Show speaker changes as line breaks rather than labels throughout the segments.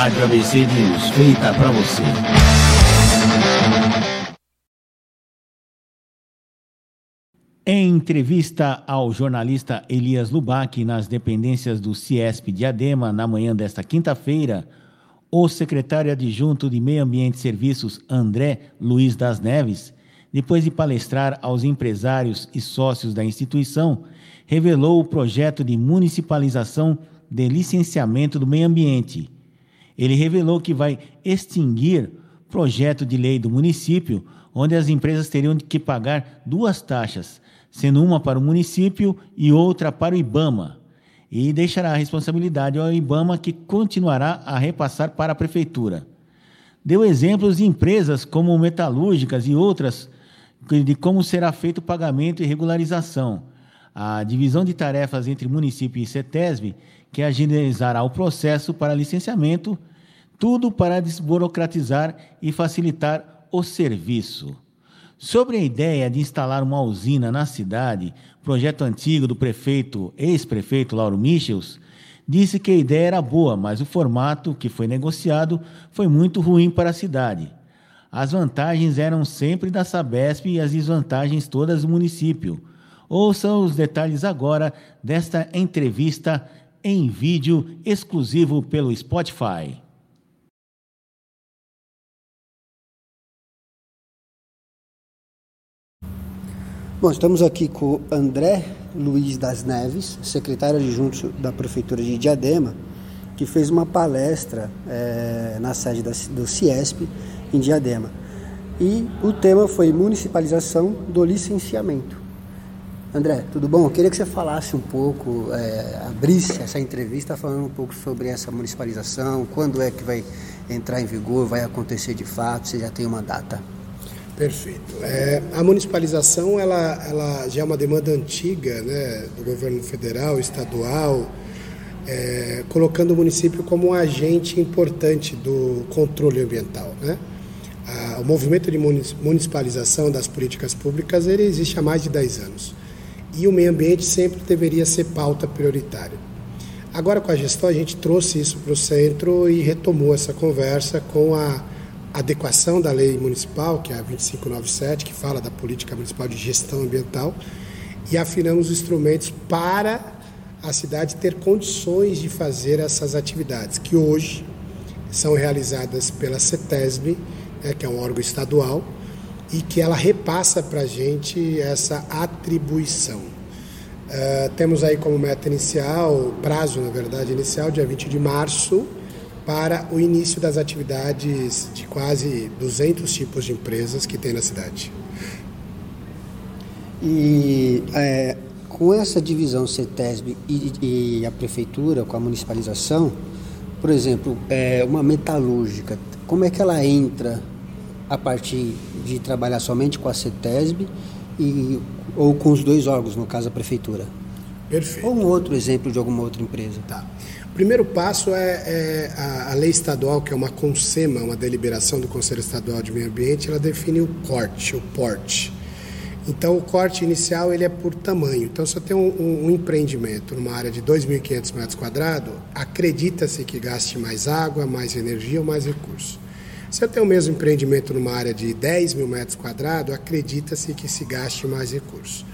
Rádio ABC News, feita para você. Em entrevista ao jornalista Elias Lubac nas dependências do Ciesp Diadema na manhã desta quinta-feira, o secretário adjunto de Meio Ambiente e Serviços, André Luiz das Neves, depois de palestrar aos empresários e sócios da instituição, revelou o projeto de municipalização de licenciamento do meio ambiente. Ele revelou que vai extinguir projeto de lei do município, onde as empresas teriam que pagar duas taxas, sendo uma para o município e outra para o IBAMA, e deixará a responsabilidade ao IBAMA, que continuará a repassar para a prefeitura. Deu exemplos de empresas como metalúrgicas e outras de como será feito o pagamento e regularização. A divisão de tarefas entre município e CETESB, que agilizará o processo para licenciamento, tudo para desburocratizar e facilitar o serviço. Sobre a ideia de instalar uma usina na cidade, projeto antigo do prefeito, ex-prefeito Lauro Michels, disse que a ideia era boa, mas o formato que foi negociado foi muito ruim para a cidade. As vantagens eram sempre da Sabesp e as desvantagens todas do município. Ouça os detalhes agora desta entrevista em vídeo exclusivo pelo Spotify.
Bom, estamos aqui com André Luiz das Neves, secretário adjunto da Prefeitura de Diadema, que fez uma palestra é, na sede da, do Ciesp, em Diadema. E o tema foi municipalização do licenciamento. André, tudo bom? Eu queria que você falasse um pouco, é, abrisse essa entrevista falando um pouco sobre essa municipalização, quando é que vai entrar em vigor, vai acontecer de fato, você já tem uma data.
Perfeito. É, a municipalização ela, ela já é uma demanda antiga né, do governo federal, estadual, é, colocando o município como um agente importante do controle ambiental. Né? A, o movimento de municipalização das políticas públicas ele existe há mais de 10 anos. E o meio ambiente sempre deveria ser pauta prioritária. Agora, com a gestão, a gente trouxe isso para o centro e retomou essa conversa com a adequação da lei municipal, que é a 2597, que fala da política municipal de gestão ambiental, e afinamos os instrumentos para a cidade ter condições de fazer essas atividades, que hoje são realizadas pela CETESB, né, que é um órgão estadual, e que ela repassa para a gente essa atribuição. Uh, temos aí como meta inicial, prazo na verdade inicial, dia 20 de março, para o início das atividades de quase 200 tipos de empresas que tem na cidade.
E é, com essa divisão CETESB e, e, a prefeitura, com a municipalização, por exemplo, é, uma metalúrgica, como é que ela entra a partir de trabalhar somente com a CETESB e, ou com os dois órgãos, no caso a prefeitura?
Perfeito.
Ou um outro exemplo de alguma outra empresa?
Tá primeiro passo é, é a, a, lei estadual, que é uma CONSEMA, uma deliberação do Conselho Estadual de Meio Ambiente, ela define o corte, o porte. Então, o corte inicial ele é por tamanho. Então, se eu tenho um, um, empreendimento numa área de 2.500 metros quadrados, acredita-se que gaste mais água, mais energia ou mais recursos. Se eu tenho o mesmo empreendimento numa área de 10 mil metros quadrados, acredita-se que se gaste mais recursos.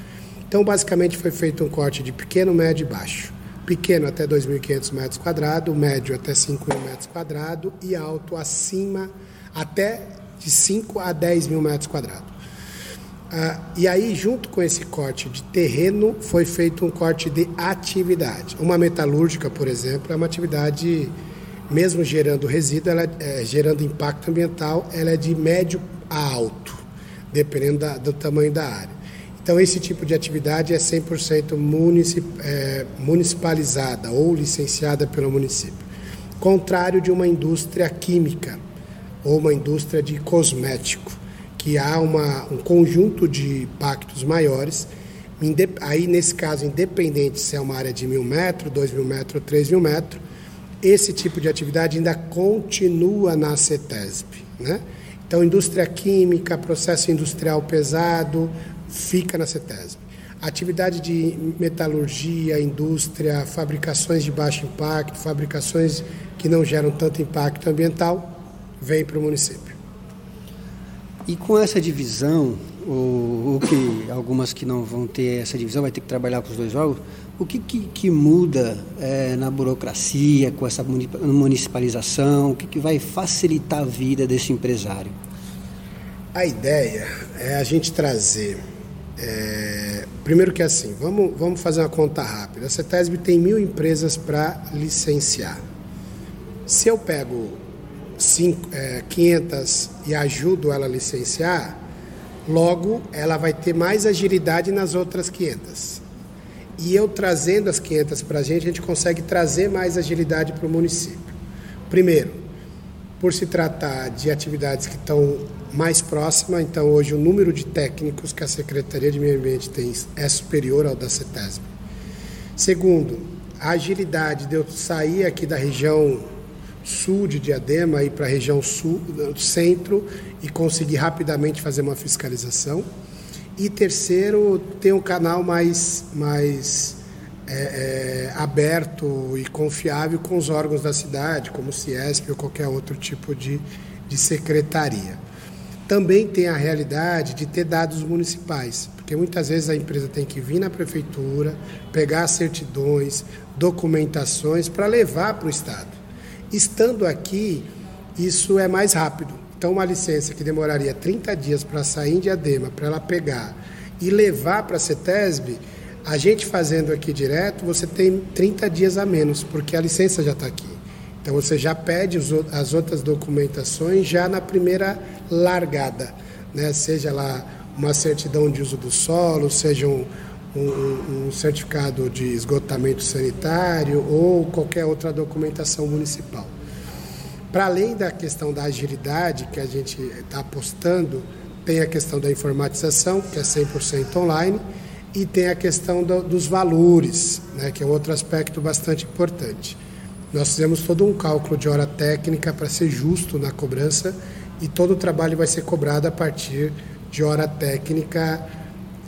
Então, basicamente, foi feito um corte de pequeno, médio e baixo pequeno até 2.500 metros quadrados, médio até 5.000 metros quadrados e alto acima até de 5 a 10 mil metros quadrados. Ah, e aí, junto com esse corte de terreno, foi feito um corte de atividade. Uma metalúrgica, por exemplo, é uma atividade, mesmo gerando resíduo, ela, é, gerando impacto ambiental, ela é de médio a alto, dependendo da, do tamanho da área. Então, esse tipo de atividade é 100% municip, é, municipalizada ou licenciada pelo município. Contrário de uma indústria química ou uma indústria de cosmético, que há uma, um conjunto de impactos maiores. Aí, nesse caso, independente se é uma área de mil metros, dois mil metros, três mil metros, esse tipo de atividade ainda continua na CETESB. Né? Então, indústria química, processo industrial pesado, fica na CETESB. atividade de metalurgia, indústria, fabricações de baixo impacto, fabricações que não geram tanto impacto ambiental, vem para o município.
E com essa divisão, o, o, que algumas que não vão ter essa divisão vai ter que trabalhar com os dois órgãos, o que, que, que muda é, na burocracia, com essa municipalização, o que, que vai facilitar a vida desse empresário?
A ideia é a gente trazer é, primeiro que assim, vamos, vamos fazer uma conta rápida. A CETESB tem mil empresas para licenciar. Se eu pego cinco, é, 500 e ajudo ela a licenciar, logo ela vai ter mais agilidade nas outras 500. E eu trazendo as 500 para a gente, a gente consegue trazer mais agilidade para o município. Primeiro, por se tratar de atividades que estão mais próxima, então hoje o número de técnicos que a Secretaria de Meio Ambiente tem é superior ao da CETESB. Segundo, a agilidade de eu sair aqui da região sul de Diadema e para a região sul, centro e conseguir rapidamente fazer uma fiscalização. E terceiro, ter um canal mais, mais é, é, aberto e confiável com os órgãos da cidade, como o CIESP ou qualquer outro tipo de, de secretaria. Também tem a realidade de ter dados municipais, porque muitas vezes a empresa tem que vir na prefeitura, pegar certidões, documentações para levar para o Estado. Estando aqui, isso é mais rápido. Então, uma licença que demoraria 30 dias para sair em Diadema, para ela pegar e levar para a CETESB, a gente fazendo aqui direto, você tem 30 dias a menos, porque a licença já está aqui. Então você já pede as outras documentações já na primeira largada, né? seja lá uma certidão de uso do solo, seja um, um, um certificado de esgotamento sanitário ou qualquer outra documentação municipal. Para além da questão da agilidade que a gente está apostando, tem a questão da informatização, que é 100% online, e tem a questão do, dos valores, né, que é outro aspecto bastante importante. Nós fizemos todo um cálculo de hora técnica para ser justo na cobrança e todo o trabalho vai ser cobrado a partir de hora técnica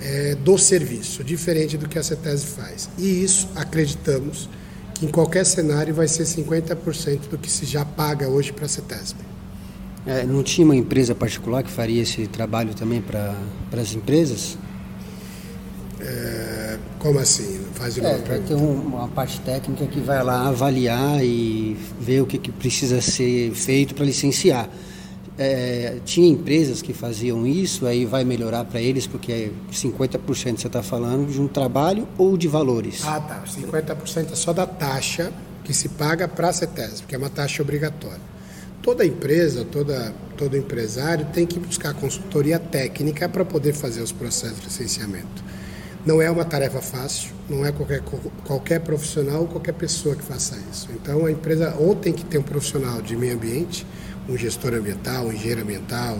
é, do serviço, diferente do que a CETESB faz. E isso, acreditamos, que em qualquer cenário vai ser 50% do que se já paga hoje para a CETESB.
É, não tinha uma empresa particular que faria esse trabalho também para as empresas?
É, como assim?
Faz de novo. É, tem uma parte técnica que vai lá avaliar e ver o que, que precisa ser feito para licenciar. É, tinha empresas que faziam isso, aí vai melhorar para eles, porque 50% você está falando de um trabalho ou de valores?
Ah, tá. 50% é só da taxa que se paga para a CETESB, que é uma taxa obrigatória. Toda empresa, toda, todo empresário tem que buscar consultoria técnica para poder fazer os processos de licenciamento. Não é uma tarefa fácil, não é qualquer, qualquer profissional ou qualquer pessoa que faça isso. Então a empresa ou tem que ter um profissional de meio ambiente, um gestor ambiental, um engenheiro ambiental,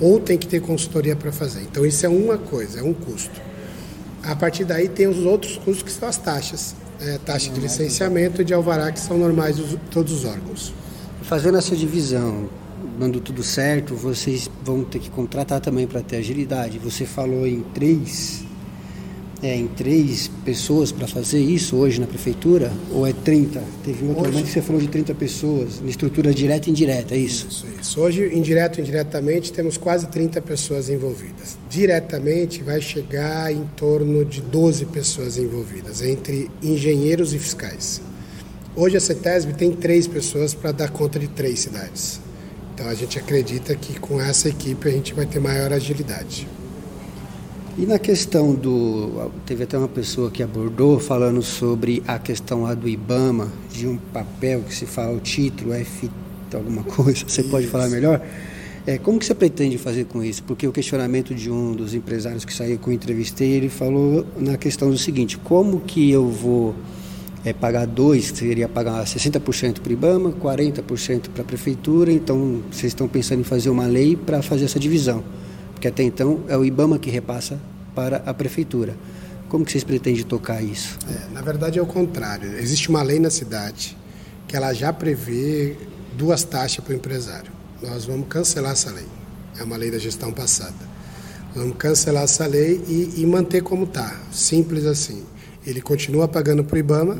ou tem que ter consultoria para fazer. Então isso é uma coisa, é um custo. A partir daí tem os outros custos que são as taxas. É, taxa de licenciamento e de alvará que são normais de todos os órgãos.
Fazendo essa divisão, dando tudo certo, vocês vão ter que contratar também para ter agilidade. Você falou em três é, em três pessoas para fazer isso hoje na prefeitura? Ou é 30? Teve um outro momento que você falou de 30 pessoas, em estrutura direta e indireta, é isso?
Isso, isso. Hoje, indireto e indiretamente, temos quase 30 pessoas envolvidas. Diretamente, vai chegar em torno de 12 pessoas envolvidas, entre engenheiros e fiscais. Hoje a CETESB tem três pessoas para dar conta de três cidades. Então a gente acredita que com essa equipe a gente vai ter maior agilidade.
E na questão do. Teve até uma pessoa que abordou falando sobre a questão lá do IBAMA, de um papel que se fala o título, F alguma coisa, você pode falar melhor? É, como que você pretende fazer com isso? Porque o questionamento de um dos empresários que saiu com o entrevistei, ele falou na questão do seguinte, como que eu vou é, pagar dois, seria pagar 60% para o IBAMA, 40% para a prefeitura, então vocês estão pensando em fazer uma lei para fazer essa divisão porque até então é o IBAMA que repassa para a prefeitura. Como que vocês pretendem tocar isso?
É, na verdade é o contrário. Existe uma lei na cidade que ela já prevê duas taxas para o empresário. Nós vamos cancelar essa lei. É uma lei da gestão passada. Vamos cancelar essa lei e, e manter como está, simples assim. Ele continua pagando para o IBAMA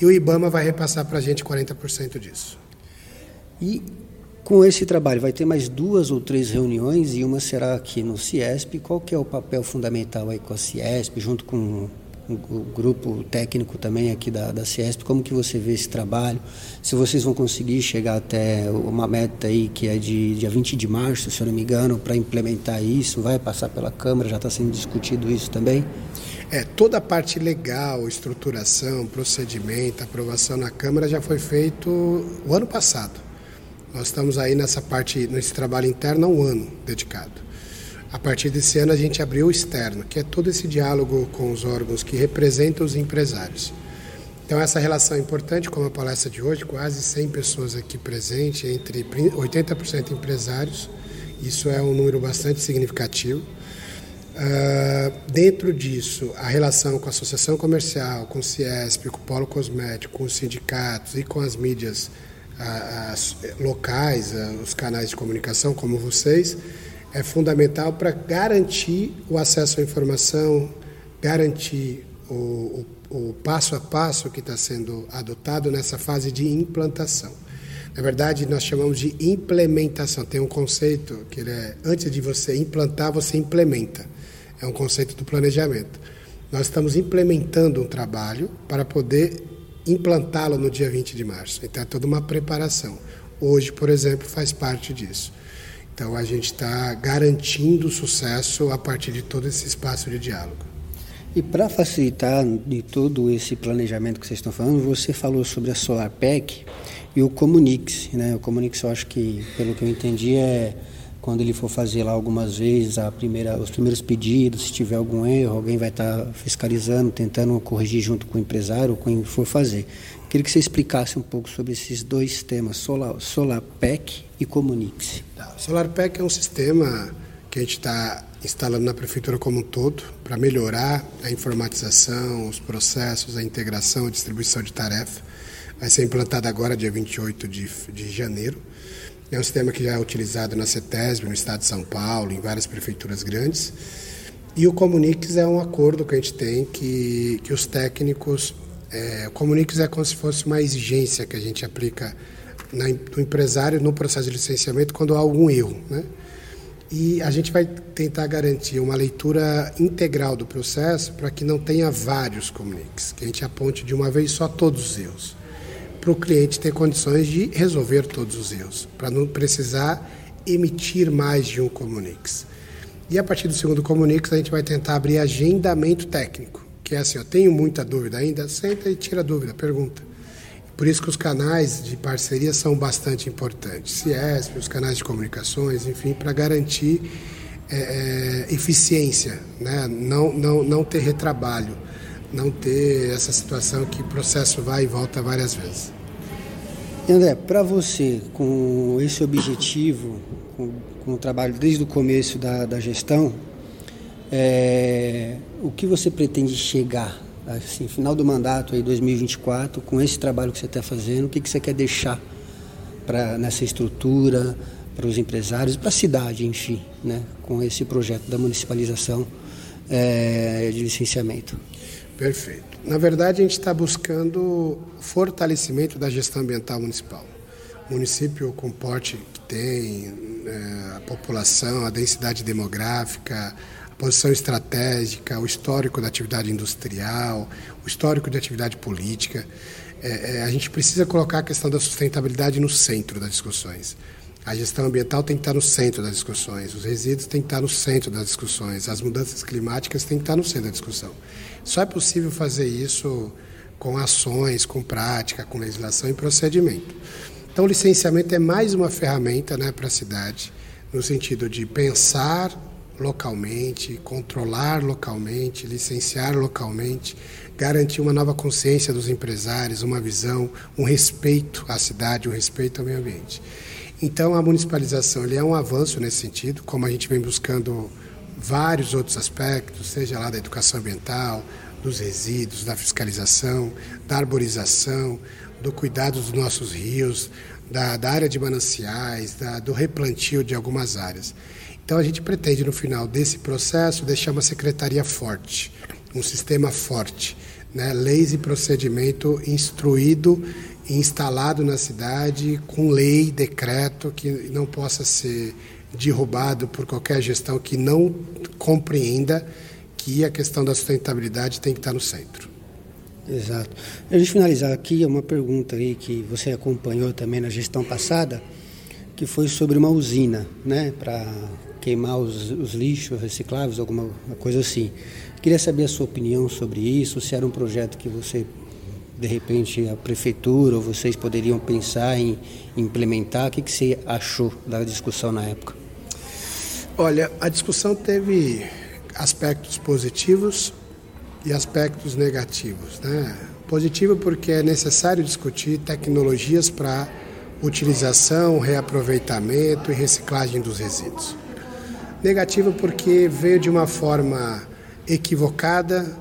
e o IBAMA vai repassar para a gente 40% disso.
E com esse trabalho vai ter mais duas ou três reuniões e uma será aqui no CIESP. Qual que é o papel fundamental aí com a CIESP, junto com o grupo técnico também aqui da, da Ciesp, como que você vê esse trabalho? Se vocês vão conseguir chegar até uma meta aí que é de dia 20 de março, se eu não me engano, para implementar isso, vai passar pela Câmara, já está sendo discutido isso também?
É, toda a parte legal, estruturação, procedimento, aprovação na Câmara já foi feito o ano passado. Nós estamos aí nessa parte, nesse trabalho interno há um ano dedicado. A partir desse ano, a gente abriu o externo, que é todo esse diálogo com os órgãos que representam os empresários. Então, essa relação é importante, como a palestra de hoje, quase 100 pessoas aqui presentes, entre 80% empresários, isso é um número bastante significativo. Uh, dentro disso, a relação com a associação comercial, com o CIESP, com o Polo Cosmético, com os sindicatos e com as mídias as locais, os canais de comunicação, como vocês, é fundamental para garantir o acesso à informação, garantir o, o, o passo a passo que está sendo adotado nessa fase de implantação. Na verdade, nós chamamos de implementação. Tem um conceito que é antes de você implantar, você implementa. É um conceito do planejamento. Nós estamos implementando um trabalho para poder implantá-lo no dia 20 de março. Então é toda uma preparação. Hoje, por exemplo, faz parte disso. Então a gente está garantindo sucesso a partir de todo esse espaço de diálogo.
E para facilitar de todo esse planejamento que vocês estão falando, você falou sobre a SolarPEC e o Comunix. Né? O Comunix, eu acho que, pelo que eu entendi, é quando ele for fazer lá algumas vezes a primeira, os primeiros pedidos, se tiver algum erro, alguém vai estar tá fiscalizando, tentando corrigir junto com o empresário quem for fazer. Queria que você explicasse um pouco sobre esses dois temas, Solar, SolarPEC e Comunix.
Tá, SolarPEC é um sistema que a gente está instalando na prefeitura como um todo para melhorar a informatização, os processos, a integração, a distribuição de tarefa. Vai ser implantado agora, dia 28 de, de janeiro. É um sistema que já é utilizado na CETESB, no estado de São Paulo, em várias prefeituras grandes. E o Comunix é um acordo que a gente tem que, que os técnicos é, o Comunix é como se fosse uma exigência que a gente aplica na, no empresário no processo de licenciamento quando há algum erro. Né? E a gente vai tentar garantir uma leitura integral do processo para que não tenha vários Comunix, que a gente aponte de uma vez só todos os erros, para o cliente ter condições de resolver todos os erros, para não precisar emitir mais de um Comunix. E a partir do segundo Comunix, a gente vai tentar abrir agendamento técnico que é assim, eu tenho muita dúvida ainda, senta e tira a dúvida, pergunta. Por isso que os canais de parceria são bastante importantes. CIESP, os canais de comunicações, enfim, para garantir é, eficiência, né? não, não, não ter retrabalho, não ter essa situação que o processo vai e volta várias vezes.
André, para você, com esse objetivo, com, com, o trabalho desde o começo da, da gestão, é, o que você pretende chegar, assim, final do mandato aí 2024, com esse trabalho que você está fazendo, o que, que você quer deixar para nessa estrutura, para os empresários, para a cidade, enfim, né, com esse projeto da municipalização é, de licenciamento?
Perfeito. Na verdade, a gente está buscando fortalecimento da gestão ambiental municipal. O município com porte que tem, é, a população, a densidade demográfica, posição estratégica, o histórico da atividade industrial, o histórico de atividade política. É, é, a gente precisa colocar a questão da sustentabilidade no centro das discussões. A gestão ambiental tem que estar no centro das discussões, os resíduos têm que estar no centro das discussões, as mudanças climáticas têm que estar no centro da discussão. Só é possível fazer isso com ações, com prática, com legislação e procedimento. Então, o licenciamento é mais uma ferramenta né, para a cidade, no sentido de pensar localmente, controlar localmente, licenciar localmente, garantir uma nova consciência dos empresários, uma visão, um respeito à cidade, um respeito ao meio ambiente. Então, a municipalização ele é um avanço nesse sentido, como a gente vem buscando vários outros aspectos, seja lá da educação ambiental, dos resíduos, da fiscalização, da arborização, do cuidado dos nossos rios, da, da área de mananciais, da, do replantio de algumas áreas. Então a gente pretende no final desse processo deixar uma secretaria forte, um sistema forte, né? leis e procedimento instruído instalado na cidade com lei, decreto que não possa ser derrubado por qualquer gestão que não compreenda que a questão da sustentabilidade tem que estar no centro.
Exato. A gente finalizar aqui uma pergunta aí que você acompanhou também na gestão passada, que foi sobre uma usina, né, para queimar os, os, lixos recicláveis, alguma coisa assim. Queria saber a sua opinião sobre isso, se era um projeto que você, de repente, a prefeitura ou vocês poderiam pensar em implementar. O que, que você achou da discussão na época?
Olha, a discussão teve aspectos positivos e aspectos negativos. Né? Positivo porque é necessário discutir tecnologias para utilização, reaproveitamento e reciclagem dos resíduos. Negativo porque veio de uma forma equivocada,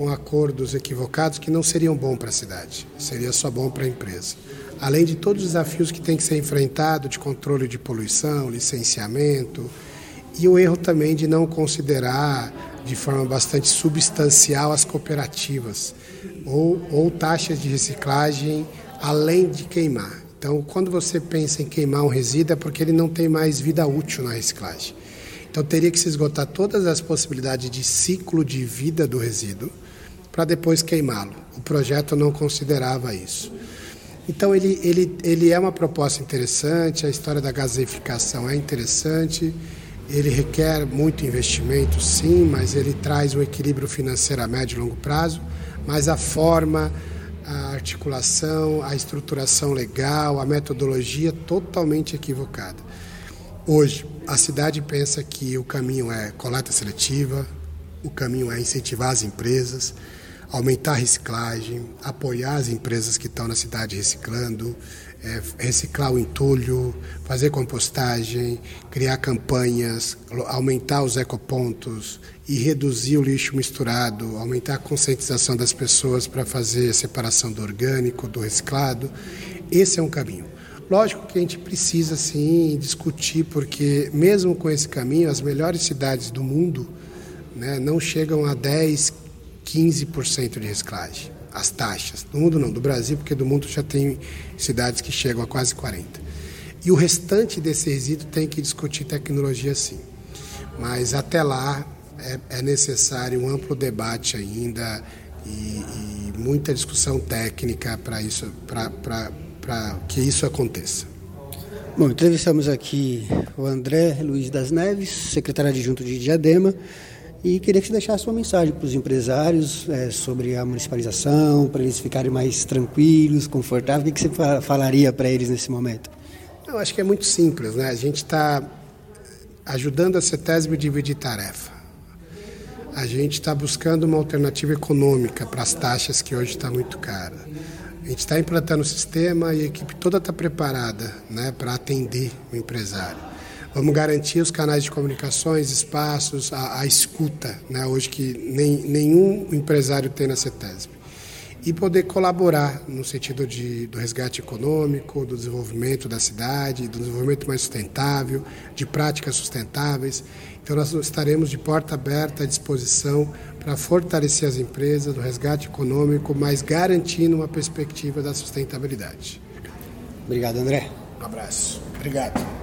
com acordos equivocados que não seriam bom para a cidade, seria só bom para a empresa. Além de todos os desafios que tem que ser enfrentado de controle de poluição, licenciamento, e o erro também de não considerar de forma bastante substancial as cooperativas ou, ou taxas de reciclagem além de queimar. Então, quando você pensa em queimar um resíduo, é porque ele não tem mais vida útil na reciclagem. Então, teria que se esgotar todas as possibilidades de ciclo de vida do resíduo para depois queimá-lo. O projeto não considerava isso. Então, ele, ele, ele é uma proposta interessante, a história da gaseificação é interessante ele requer muito investimento, sim, mas ele traz um equilíbrio financeiro a médio e longo prazo. Mas a forma, a articulação, a estruturação legal, a metodologia totalmente equivocada. Hoje, a cidade pensa que o caminho é coleta seletiva, o caminho é incentivar as empresas, aumentar a reciclagem, apoiar as empresas que estão na cidade reciclando, é, reciclar o entulho, fazer compostagem, criar campanhas, aumentar os ecopontos e reduzir o lixo misturado, aumentar a conscientização das pessoas para fazer a separação do orgânico, do reciclado. Esse é um caminho. Lógico que a gente precisa sim discutir, porque mesmo com esse caminho, as melhores cidades do mundo né, não chegam a 10, 15% de reciclagem as taxas. Do mundo não, do Brasil, porque do mundo já tem cidades que chegam a quase 40. E o restante desse resíduo tem que discutir tecnologia sim. Mas até lá é, é necessário um amplo debate ainda e, e muita discussão técnica para isso, para que isso aconteça.
Bom, entrevistamos aqui o André Luiz das Neves, secretário adjunto de Diadema. E queria que você deixasse uma mensagem para os empresários é, sobre a municipalização, para eles ficarem mais tranquilos, confortáveis. O que, você falaria para eles nesse momento?
Eu acho que é muito simples, né? A gente está ajudando a CETESB a dividir tarefa. A gente está buscando uma alternativa econômica para as taxas que hoje está muito cara. A gente está implantando o sistema e a equipe toda está preparada né, para atender o empresário. Vamos garantir os canais de comunicações, espaços, a, a escuta, né, hoje que nem, nenhum empresário tem na CETESB. E poder colaborar no sentido de, do resgate econômico, do desenvolvimento da cidade, do desenvolvimento mais sustentável, de práticas sustentáveis. Então, nós estaremos de porta aberta à disposição para fortalecer as empresas do resgate econômico, mas garantindo uma perspectiva da sustentabilidade.
Obrigado, André.
Um abraço. Obrigado.